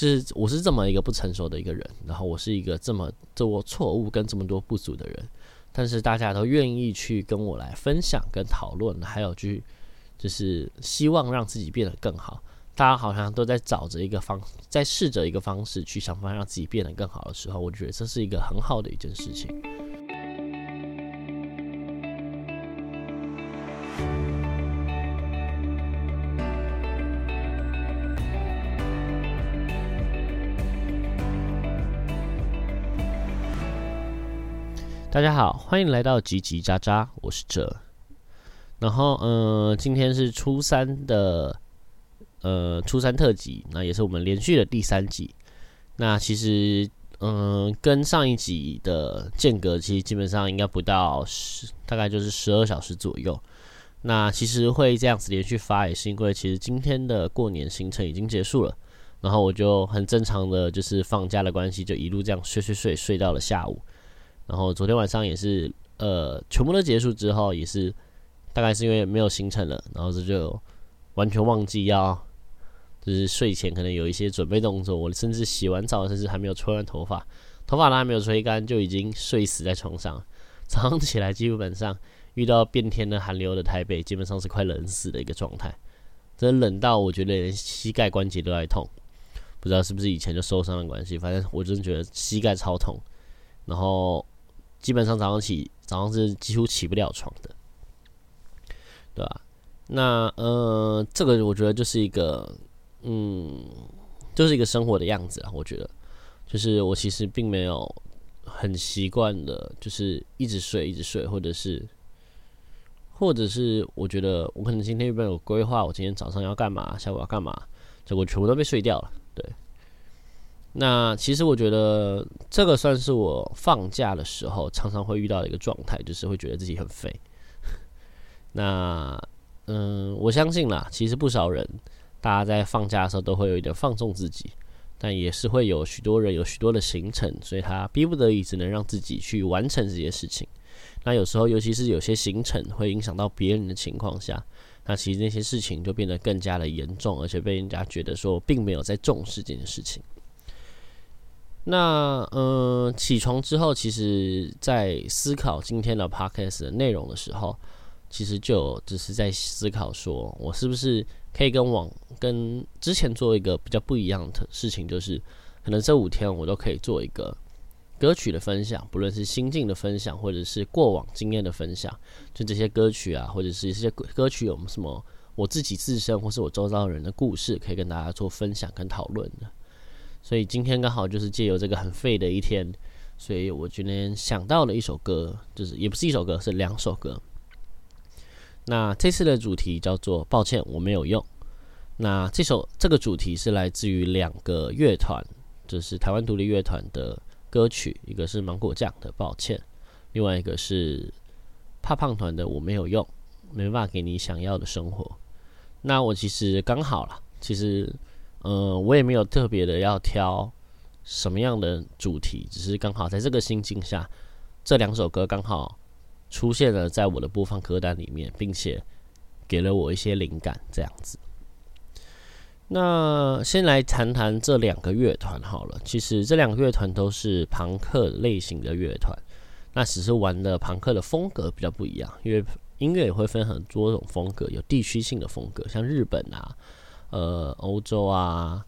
就是我是这么一个不成熟的一个人，然后我是一个这么多错误跟这么多不足的人，但是大家都愿意去跟我来分享跟讨论，还有去就是希望让自己变得更好。大家好像都在找着一个方，在试着一个方式去想办法让自己变得更好的时候，我觉得这是一个很好的一件事情。大家好，欢迎来到叽叽喳喳，我是哲。然后，嗯，今天是初三的。呃，初三特辑，那也是我们连续的第三集。那其实，嗯，跟上一集的间隔，其实基本上应该不到十，大概就是十二小时左右。那其实会这样子连续发，也是因为其实今天的过年行程已经结束了，然后我就很正常的就是放假的关系，就一路这样睡睡睡睡到了下午。然后昨天晚上也是，呃，全部都结束之后，也是大概是因为没有行程了，然后这就完全忘记要。就是睡前可能有一些准备动作，我甚至洗完澡，甚至还没有吹完头发，头发都还没有吹干，就已经睡死在床上。早上起来，基本上遇到变天的寒流的台北，基本上是快冷死的一个状态，真的冷到我觉得连膝盖关节都在痛。不知道是不是以前就受伤的关系，反正我真的觉得膝盖超痛。然后基本上早上起，早上是几乎起不了床的，对吧？那呃，这个我觉得就是一个。嗯，就是一个生活的样子啊。我觉得，就是我其实并没有很习惯的，就是一直睡，一直睡，或者是，或者是，我觉得我可能今天原本有规划，我今天早上要干嘛，下午要干嘛，结果全部都被睡掉了。对，那其实我觉得这个算是我放假的时候常常会遇到的一个状态，就是会觉得自己很废。那嗯，我相信啦，其实不少人。大家在放假的时候都会有一点放纵自己，但也是会有许多人有许多的行程，所以他逼不得已只能让自己去完成这些事情。那有时候，尤其是有些行程会影响到别人的情况下，那其实那些事情就变得更加的严重，而且被人家觉得说并没有在重视这件事情。那嗯，起床之后，其实在思考今天的 podcast 的内容的时候，其实就只是在思考说我是不是。可以跟往跟之前做一个比较不一样的事情，就是可能这五天我都可以做一个歌曲的分享，不论是心境的分享，或者是过往经验的分享，就这些歌曲啊，或者是一些歌曲有什么我自己自身或是我周遭人的故事，可以跟大家做分享跟讨论的。所以今天刚好就是借由这个很废的一天，所以我今天想到了一首歌，就是也不是一首歌，是两首歌。那这次的主题叫做“抱歉，我没有用”。那这首这个主题是来自于两个乐团，就是台湾独立乐团的歌曲，一个是芒果酱的《抱歉》，另外一个是怕胖团的《我没有用》，没办法给你想要的生活。那我其实刚好了，其实，呃，我也没有特别的要挑什么样的主题，只是刚好在这个心境下，这两首歌刚好。出现了在我的播放歌单里面，并且给了我一些灵感，这样子。那先来谈谈这两个乐团好了。其实这两个乐团都是朋克类型的乐团，那只是玩的朋克的风格比较不一样。因为音乐也会分很多种风格，有地区性的风格，像日本啊、呃、欧洲啊，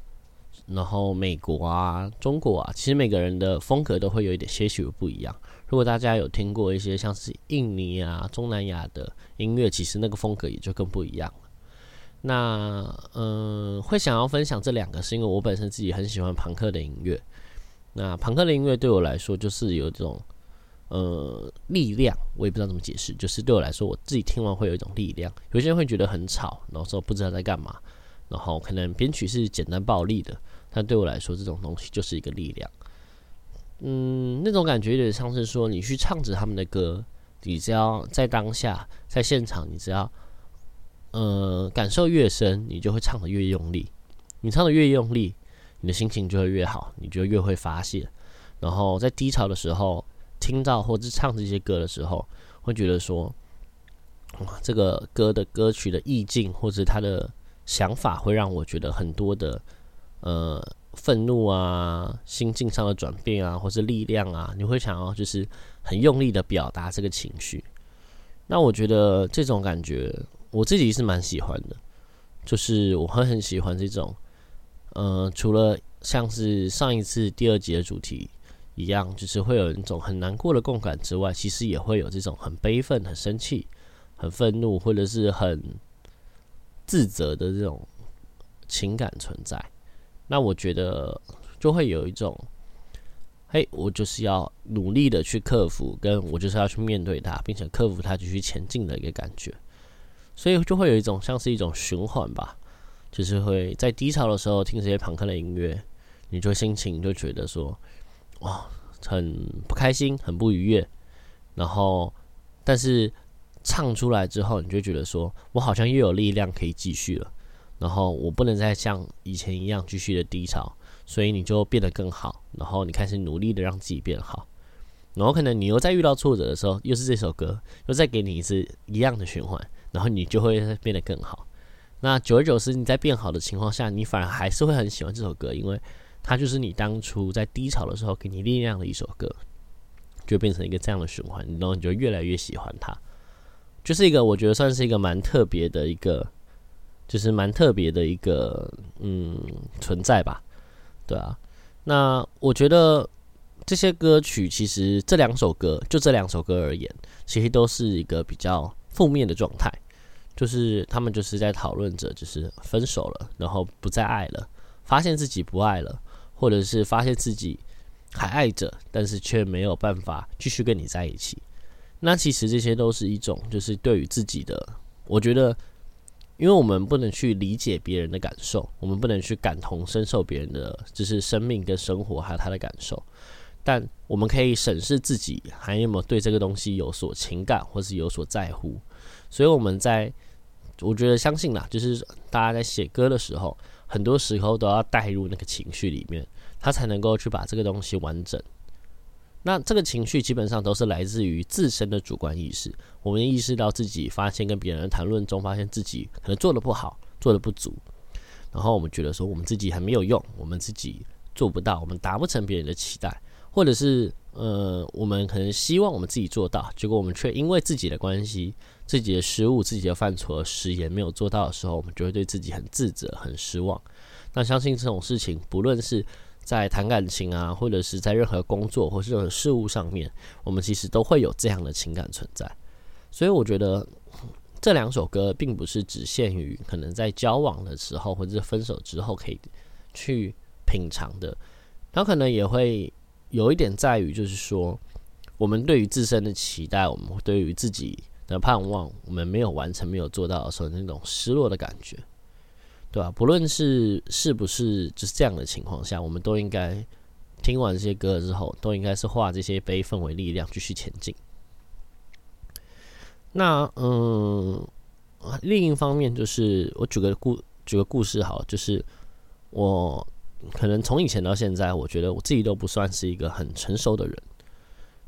然后美国啊、中国啊，其实每个人的风格都会有一点些许不一样。如果大家有听过一些像是印尼啊、中南亚的音乐，其实那个风格也就更不一样。那嗯，会想要分享这两个，是因为我本身自己很喜欢朋克的音乐。那朋克的音乐对我来说，就是有一种呃力量，我也不知道怎么解释，就是对我来说，我自己听完会有一种力量。有些人会觉得很吵，然后说不知道在干嘛，然后可能编曲是简单暴力的，但对我来说，这种东西就是一个力量。嗯，那种感觉有点像是说，你去唱着他们的歌，你只要在当下，在现场，你只要，呃，感受越深，你就会唱的越用力。你唱的越用力，你的心情就会越好，你就越会发泄。然后在低潮的时候，听到或者唱这些歌的时候，会觉得说，哇，这个歌的歌曲的意境或者它的想法，会让我觉得很多的，呃。愤怒啊、心境上的转变啊，或是力量啊，你会想要就是很用力的表达这个情绪。那我觉得这种感觉我自己是蛮喜欢的，就是我会很喜欢这种，呃，除了像是上一次第二集的主题一样，就是会有一种很难过的共感之外，其实也会有这种很悲愤、很生气、很愤怒，或者是很自责的这种情感存在。那我觉得就会有一种，嘿，我就是要努力的去克服，跟我就是要去面对它，并且克服它继续前进的一个感觉。所以就会有一种像是一种循环吧，就是会在低潮的时候听这些朋克的音乐，你就心情就觉得说，哇，很不开心，很不愉悦。然后，但是唱出来之后，你就觉得说我好像又有力量可以继续了。然后我不能再像以前一样继续的低潮，所以你就变得更好，然后你开始努力的让自己变好，然后可能你又在遇到挫折的时候，又是这首歌，又再给你一次一样的循环，然后你就会变得更好。那久而久之，你在变好的情况下，你反而还是会很喜欢这首歌，因为它就是你当初在低潮的时候给你力量的一首歌，就变成一个这样的循环，然后你就越来越喜欢它，就是一个我觉得算是一个蛮特别的一个。就是蛮特别的一个嗯存在吧，对啊。那我觉得这些歌曲其实这两首歌就这两首歌而言，其实都是一个比较负面的状态，就是他们就是在讨论着就是分手了，然后不再爱了，发现自己不爱了，或者是发现自己还爱着，但是却没有办法继续跟你在一起。那其实这些都是一种就是对于自己的，我觉得。因为我们不能去理解别人的感受，我们不能去感同身受别人的就是生命跟生活还有他的感受，但我们可以审视自己还有没有对这个东西有所情感或是有所在乎。所以我们在我觉得相信啦，就是大家在写歌的时候，很多时候都要带入那个情绪里面，他才能够去把这个东西完整。那这个情绪基本上都是来自于自身的主观意识。我们意识到自己发现跟别人谈论中，发现自己可能做的不好，做的不足，然后我们觉得说我们自己还没有用，我们自己做不到，我们达不成别人的期待，或者是呃，我们可能希望我们自己做到，结果我们却因为自己的关系、自己的失误、自己的犯错、失言没有做到的时候，我们就会对自己很自责、很失望。那相信这种事情，不论是在谈感情啊，或者是在任何工作或是任何事物上面，我们其实都会有这样的情感存在。所以我觉得这两首歌并不是只限于可能在交往的时候或者是分手之后可以去品尝的，它可能也会有一点在于，就是说我们对于自身的期待，我们对于自己的盼望，我们没有完成、没有做到的时候，那种失落的感觉。对吧？不论是是不是就是这样的情况下，我们都应该听完这些歌之后，都应该是化这些悲愤为力量，继续前进。那嗯，另一方面就是我举个故举个故事好，就是我可能从以前到现在，我觉得我自己都不算是一个很成熟的人。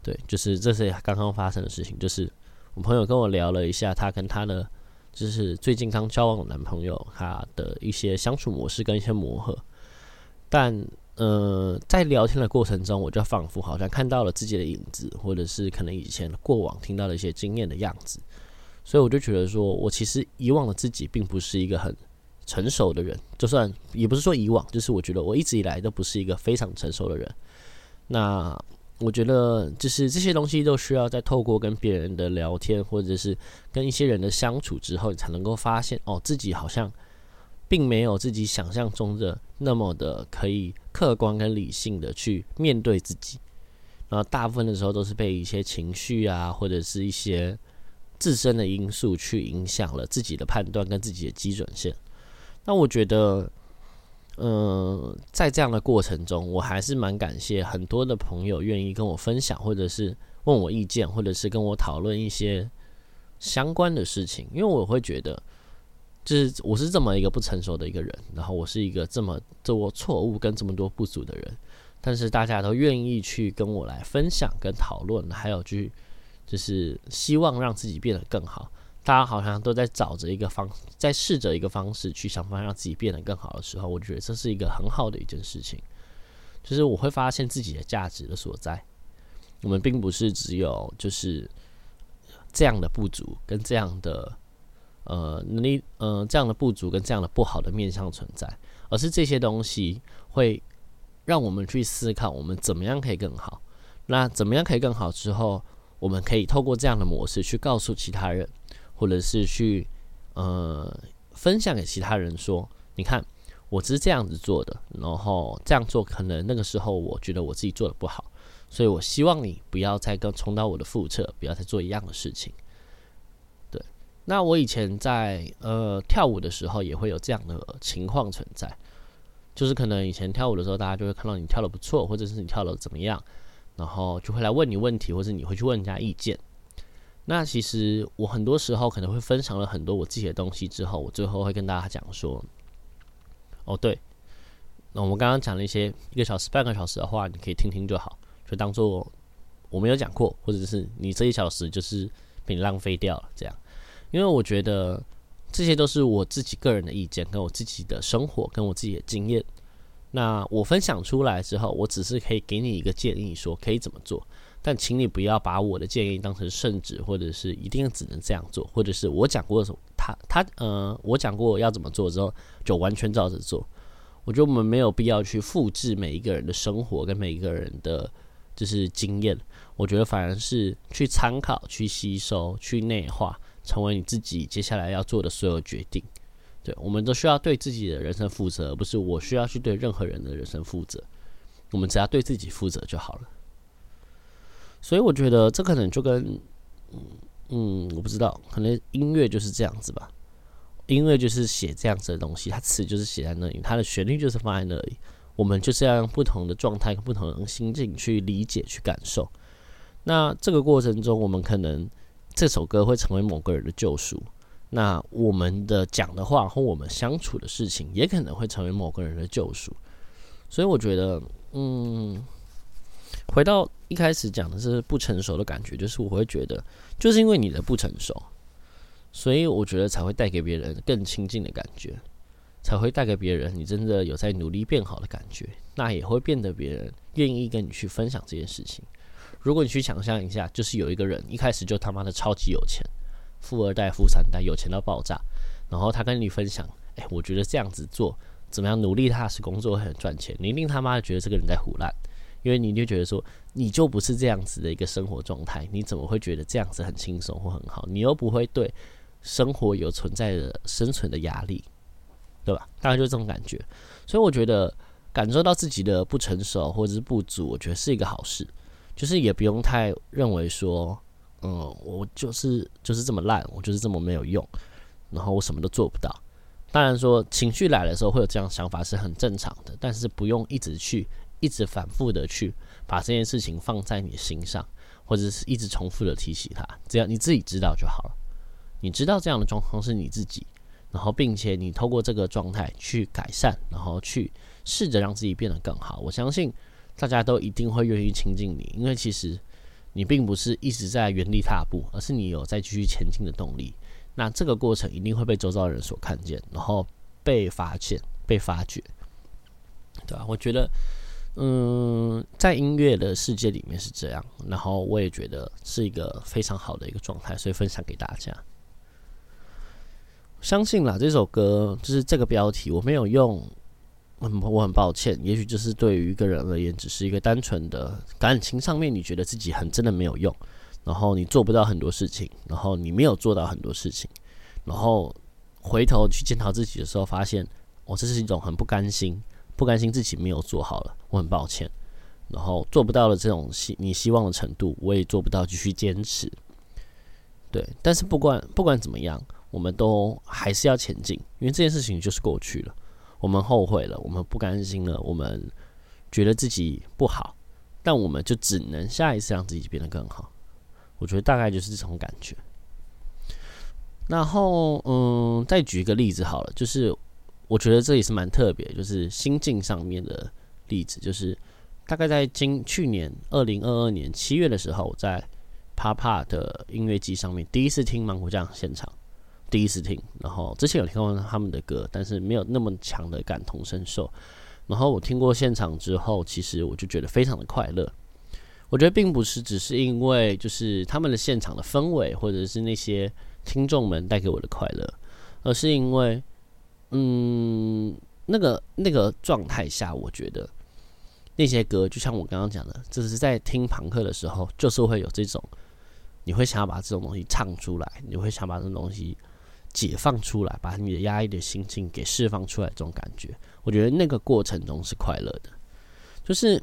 对，就是这是刚刚发生的事情，就是我朋友跟我聊了一下，他跟他的。就是最近刚交往的男朋友，他的一些相处模式跟一些磨合，但呃，在聊天的过程中，我就仿佛好像看到了自己的影子，或者是可能以前过往听到的一些经验的样子，所以我就觉得说，我其实以往的自己并不是一个很成熟的人，就算也不是说以往，就是我觉得我一直以来都不是一个非常成熟的人，那。我觉得就是这些东西都需要在透过跟别人的聊天，或者是跟一些人的相处之后，你才能够发现哦，自己好像并没有自己想象中的那么的可以客观跟理性的去面对自己。然后大部分的时候都是被一些情绪啊，或者是一些自身的因素去影响了自己的判断跟自己的基准线。那我觉得。嗯，在这样的过程中，我还是蛮感谢很多的朋友愿意跟我分享，或者是问我意见，或者是跟我讨论一些相关的事情。因为我会觉得，就是我是这么一个不成熟的一个人，然后我是一个这么多错误跟这么多不足的人，但是大家都愿意去跟我来分享跟讨论，还有去就是希望让自己变得更好。大家好像都在找着一个方，在试着一个方式去想办法让自己变得更好的时候，我觉得这是一个很好的一件事情。就是我会发现自己的价值的所在。我们并不是只有就是这样的不足跟这样的呃能力，呃这样的不足跟这样的不好的面向存在，而是这些东西会让我们去思考，我们怎么样可以更好。那怎么样可以更好之后，我们可以透过这样的模式去告诉其他人，或者是去呃分享给其他人说，你看我只是这样子做的，然后这样做可能那个时候我觉得我自己做的不好。所以，我希望你不要再跟重蹈我的覆辙，不要再做一样的事情。对，那我以前在呃跳舞的时候，也会有这样的情况存在，就是可能以前跳舞的时候，大家就会看到你跳的不错，或者是你跳的怎么样，然后就会来问你问题，或者你会去问人家意见。那其实我很多时候可能会分享了很多我自己的东西之后，我最后会跟大家讲说：“哦，对，那我们刚刚讲了一些一个小时、半个小时的话，你可以听听就好。”就当做我没有讲过，或者是你这一小时就是被你浪费掉了，这样。因为我觉得这些都是我自己个人的意见，跟我自己的生活，跟我自己的经验。那我分享出来之后，我只是可以给你一个建议，说可以怎么做。但请你不要把我的建议当成圣旨，或者是一定只能这样做，或者是我讲过什么，他他呃，我讲过要怎么做之后，就完全照着做。我觉得我们没有必要去复制每一个人的生活跟每一个人的。就是经验，我觉得反而是去参考、去吸收、去内化，成为你自己接下来要做的所有决定。对，我们都需要对自己的人生负责，不是我需要去对任何人的人生负责。我们只要对自己负责就好了。所以我觉得这可能就跟，嗯，我不知道，可能音乐就是这样子吧。音乐就是写这样子的东西，它词就是写在那里，它的旋律就是放在那里。我们就是要用不同的状态、不同的心境去理解、去感受。那这个过程中，我们可能这首歌会成为某个人的救赎。那我们的讲的话和我们相处的事情，也可能会成为某个人的救赎。所以我觉得，嗯，回到一开始讲的是不成熟的感觉，就是我会觉得，就是因为你的不成熟，所以我觉得才会带给别人更亲近的感觉。才会带给别人你真的有在努力变好的感觉，那也会变得别人愿意跟你去分享这件事情。如果你去想象一下，就是有一个人一开始就他妈的超级有钱，富二代、富三代，有钱到爆炸，然后他跟你分享，哎，我觉得这样子做怎么样，努力踏实工作很赚钱。你一定他妈的觉得这个人在胡乱，因为你就觉得说，你就不是这样子的一个生活状态，你怎么会觉得这样子很轻松或很好？你又不会对生活有存在的生存的压力。对吧？大概就是这种感觉，所以我觉得感受到自己的不成熟或者是不足，我觉得是一个好事。就是也不用太认为说，嗯，我就是就是这么烂，我就是这么没有用，然后我什么都做不到。当然说情绪来的时候会有这样想法是很正常的，但是不用一直去一直反复的去把这件事情放在你心上，或者是一直重复的提起它。只要你自己知道就好了。你知道这样的状况是你自己。然后，并且你透过这个状态去改善，然后去试着让自己变得更好。我相信大家都一定会愿意亲近你，因为其实你并不是一直在原地踏步，而是你有在继续前进的动力。那这个过程一定会被周遭人所看见，然后被发现、被发掘，对吧？我觉得，嗯，在音乐的世界里面是这样，然后我也觉得是一个非常好的一个状态，所以分享给大家。相信啦，这首歌就是这个标题，我没有用，很我很抱歉。也许就是对于一个人而言，只是一个单纯的感情上面，你觉得自己很真的没有用，然后你做不到很多事情，然后你没有做到很多事情，然后回头去检讨自己的时候，发现我这是一种很不甘心，不甘心自己没有做好了，我很抱歉。然后做不到了这种希你希望的程度，我也做不到继续坚持。对，但是不管不管怎么样。我们都还是要前进，因为这件事情就是过去了。我们后悔了，我们不甘心了，我们觉得自己不好，但我们就只能下一次让自己变得更好。我觉得大概就是这种感觉。然后，嗯，再举一个例子好了，就是我觉得这也是蛮特别，就是心境上面的例子，就是大概在今去年二零二二年七月的时候，在 Papa 的音乐季上面第一次听芒果酱现场，第一次听，然后之前有听过他们的歌，但是没有那么强的感同身受。然后我听过现场之后，其实我就觉得非常的快乐。我觉得并不是只是因为就是他们的现场的氛围，或者是那些听众们带给我的快乐，而是因为，嗯，那个那个状态下，我觉得那些歌，就像我刚刚讲的，就是在听朋克的时候，就是会有这种，你会想要把这种东西唱出来，你会想把这种东西解放出来，把你的压抑的心情给释放出来，这种感觉，我觉得那个过程中是快乐的，就是。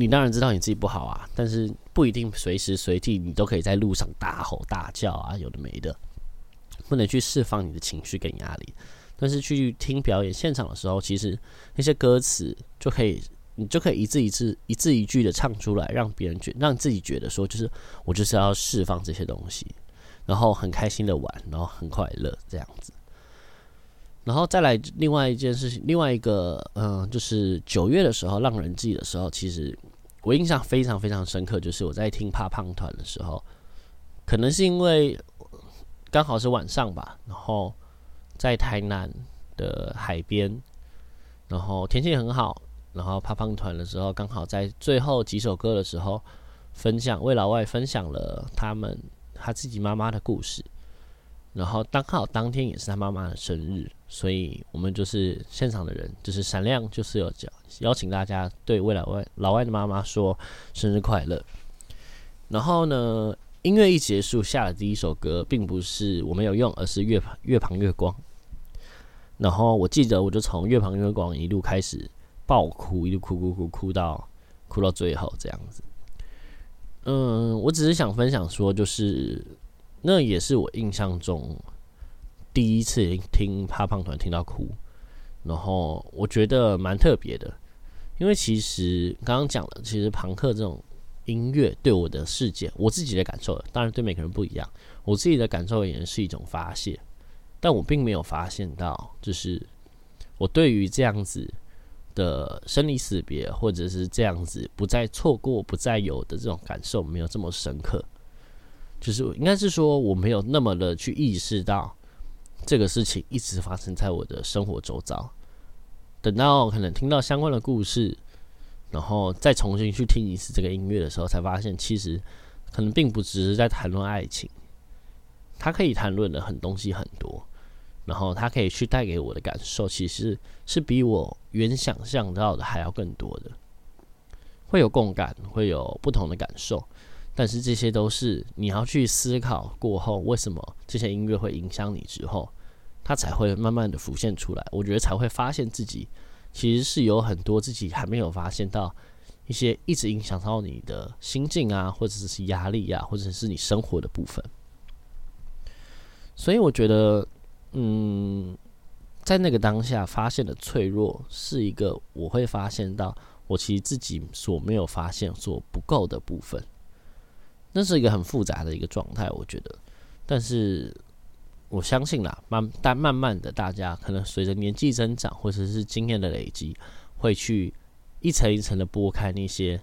你当然知道你自己不好啊，但是不一定随时随地你都可以在路上大吼大叫啊，有的没的，不能去释放你的情绪跟压力。但是去听表演现场的时候，其实那些歌词就可以，你就可以一字一字、一字一句的唱出来，让别人觉，让自己觉得说，就是我就是要释放这些东西，然后很开心的玩，然后很快乐这样子。然后再来另外一件事情，另外一个，嗯，就是九月的时候，《浪人记》的时候，其实我印象非常非常深刻，就是我在听怕胖团的时候，可能是因为刚好是晚上吧，然后在台南的海边，然后天气很好，然后怕胖团的时候，刚好在最后几首歌的时候，分享为老外分享了他们他自己妈妈的故事。然后刚好当天也是他妈妈的生日，所以我们就是现场的人，就是闪亮，就是有叫邀请大家对未来外老外的妈妈说生日快乐。然后呢，音乐一结束，下的第一首歌并不是我没有用，而是月旁月旁月光。然后我记得我就从月旁月光一路开始爆哭，一路哭哭哭哭到哭到最后这样子。嗯，我只是想分享说，就是。那也是我印象中第一次听怕胖团听到哭，然后我觉得蛮特别的，因为其实刚刚讲了，其实朋克这种音乐对我的世界，我自己的感受，当然对每个人不一样，我自己的感受也是一种发泄，但我并没有发现到，就是我对于这样子的生离死别，或者是这样子不再错过、不再有的这种感受，没有这么深刻。就是应该是说，我没有那么的去意识到这个事情一直发生在我的生活周遭。等到可能听到相关的故事，然后再重新去听一次这个音乐的时候，才发现其实可能并不只是在谈论爱情，它可以谈论的很东西很多，然后它可以去带给我的感受，其实是比我原想象到的还要更多的，会有共感，会有不同的感受。但是这些都是你要去思考过后，为什么这些音乐会影响你之后，它才会慢慢的浮现出来。我觉得才会发现自己其实是有很多自己还没有发现到一些一直影响到你的心境啊，或者是压力啊，或者是你生活的部分。所以我觉得，嗯，在那个当下发现的脆弱，是一个我会发现到我其实自己所没有发现、所不够的部分。那是一个很复杂的一个状态，我觉得。但是我相信啦，慢但慢慢的，大家可能随着年纪增长，或者是经验的累积，会去一层一层的拨开那些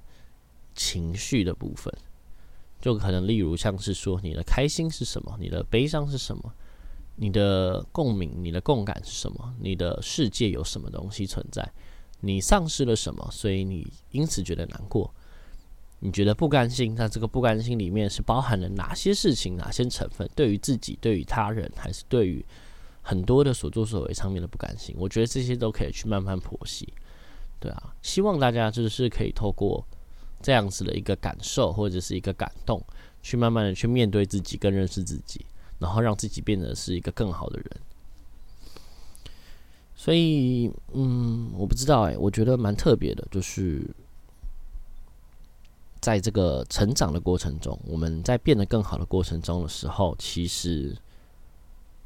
情绪的部分。就可能例如像是说，你的开心是什么？你的悲伤是什么？你的共鸣、你的共感是什么？你的世界有什么东西存在？你丧失了什么？所以你因此觉得难过？你觉得不甘心？那这个不甘心里面是包含了哪些事情、哪些成分？对于自己、对于他人，还是对于很多的所作所为上面的不甘心？我觉得这些都可以去慢慢剖析。对啊，希望大家就是可以透过这样子的一个感受或者是一个感动，去慢慢的去面对自己，更认识自己，然后让自己变得是一个更好的人。所以，嗯，我不知道哎，我觉得蛮特别的，就是。在这个成长的过程中，我们在变得更好的过程中的时候，其实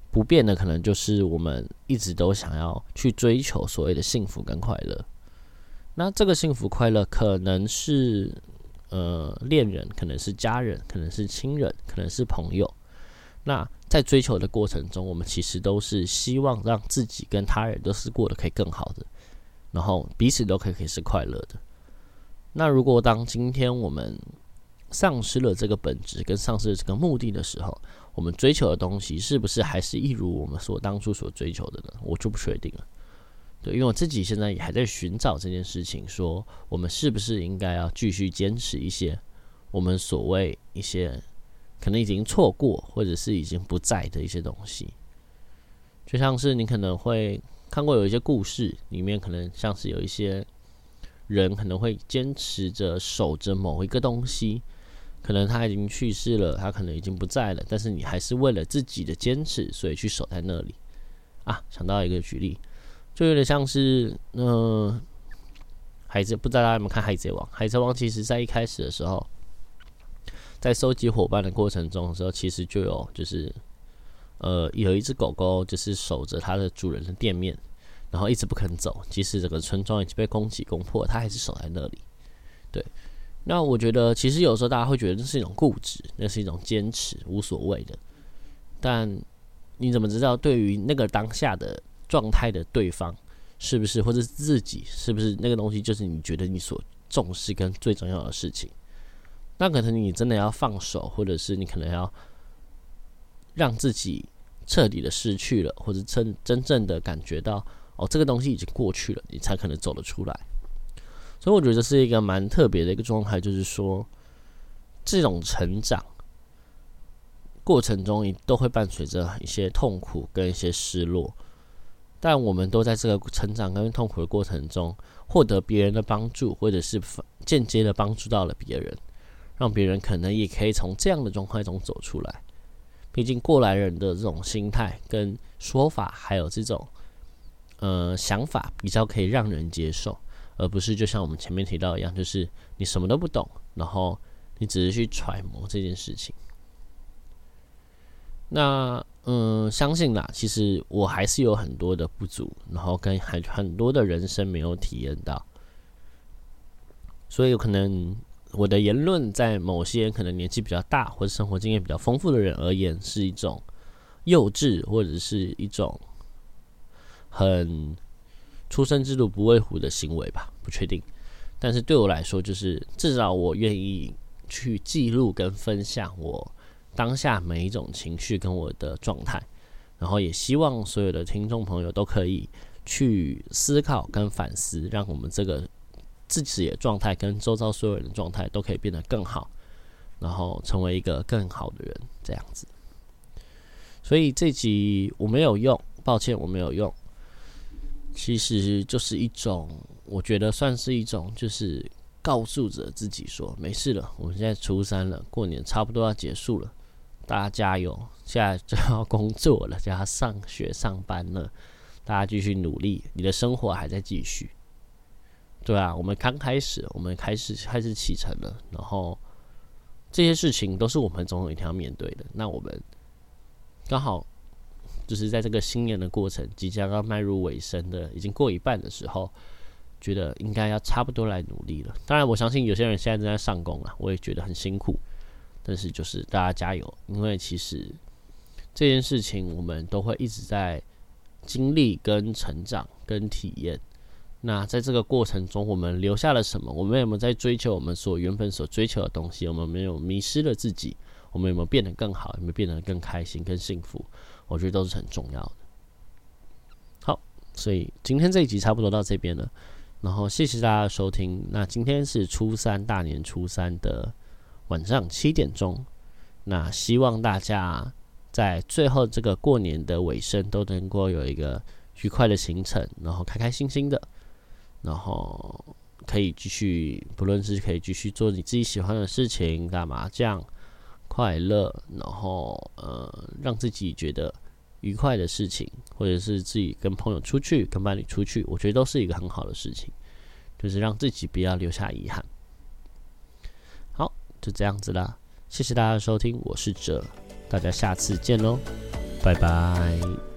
不变的可能就是我们一直都想要去追求所谓的幸福跟快乐。那这个幸福快乐可能是呃恋人，可能是家人，可能是亲人，可能是朋友。那在追求的过程中，我们其实都是希望让自己跟他人都是过得可以更好的，然后彼此都可以是快乐的。那如果当今天我们丧失了这个本质跟丧失了这个目的的时候，我们追求的东西是不是还是一如我们所当初所追求的呢？我就不确定了。对，因为我自己现在也还在寻找这件事情，说我们是不是应该要继续坚持一些我们所谓一些可能已经错过或者是已经不在的一些东西，就像是你可能会看过有一些故事，里面可能像是有一些人可能会坚持着守着某一个东西，可能他已经去世了，他可能已经不在了，但是你还是为了自己的坚持，所以去守在那里啊。想到一个举例。就有点像是，嗯，海贼不知道大家有没有看《海贼王》？《海贼王》其实在一开始的时候，在收集伙伴的过程中的时候，其实就有就是，呃，有一只狗狗就是守着它的主人的店面，然后一直不肯走，即使整个村庄已经被攻击攻破，它还是守在那里。对，那我觉得其实有时候大家会觉得这是一种固执，那是一种坚持，无所谓的。但你怎么知道对于那个当下的？状态的对方是不是，或者自己是不是那个东西，就是你觉得你所重视跟最重要的事情？那可能你真的要放手，或者是你可能要让自己彻底的失去了，或者真真正的感觉到哦，这个东西已经过去了，你才可能走得出来。所以我觉得是一个蛮特别的一个状态，就是说这种成长过程中，你都会伴随着一些痛苦跟一些失落。但我们都在这个成长跟痛苦的过程中，获得别人的帮助，或者是间接的帮助到了别人，让别人可能也可以从这样的状态中走出来。毕竟过来人的这种心态跟说法，还有这种呃想法，比较可以让人接受，而不是就像我们前面提到一样，就是你什么都不懂，然后你只是去揣摩这件事情。那。嗯，相信啦。其实我还是有很多的不足，然后跟很很多的人生没有体验到，所以有可能我的言论在某些可能年纪比较大或者生活经验比较丰富的人而言，是一种幼稚或者是一种很出生之犊不畏虎的行为吧，不确定。但是对我来说，就是至少我愿意去记录跟分享我。当下每一种情绪跟我的状态，然后也希望所有的听众朋友都可以去思考跟反思，让我们这个自己的状态跟周遭所有人的状态都可以变得更好，然后成为一个更好的人，这样子。所以这集我没有用，抱歉我没有用。其实就是一种，我觉得算是一种，就是告诉着自己说，没事了，我们现在初三了，过年差不多要结束了。大家加油！现在就要工作了，就要上学上班了。大家继续努力，你的生活还在继续。对啊，我们刚开始，我们开始开始启程了。然后这些事情都是我们总有一天要面对的。那我们刚好就是在这个新年的过程即将要迈入尾声的，已经过一半的时候，觉得应该要差不多来努力了。当然，我相信有些人现在正在上工啊，我也觉得很辛苦。但是就是大家加油，因为其实这件事情我们都会一直在经历、跟成长、跟体验。那在这个过程中，我们留下了什么？我们有没有在追求我们所原本所追求的东西？我们没有迷失了自己？我们有没有变得更好？有没有变得更开心、更幸福？我觉得都是很重要的。好，所以今天这一集差不多到这边了。然后谢谢大家的收听。那今天是初三，大年初三的。晚上七点钟，那希望大家在最后这个过年的尾声都能够有一个愉快的行程，然后开开心心的，然后可以继续，不论是可以继续做你自己喜欢的事情，打麻将，快乐，然后呃让自己觉得愉快的事情，或者是自己跟朋友出去，跟伴侣出去，我觉得都是一个很好的事情，就是让自己不要留下遗憾。好就这样子啦，谢谢大家的收听，我是哲，大家下次见喽，拜拜。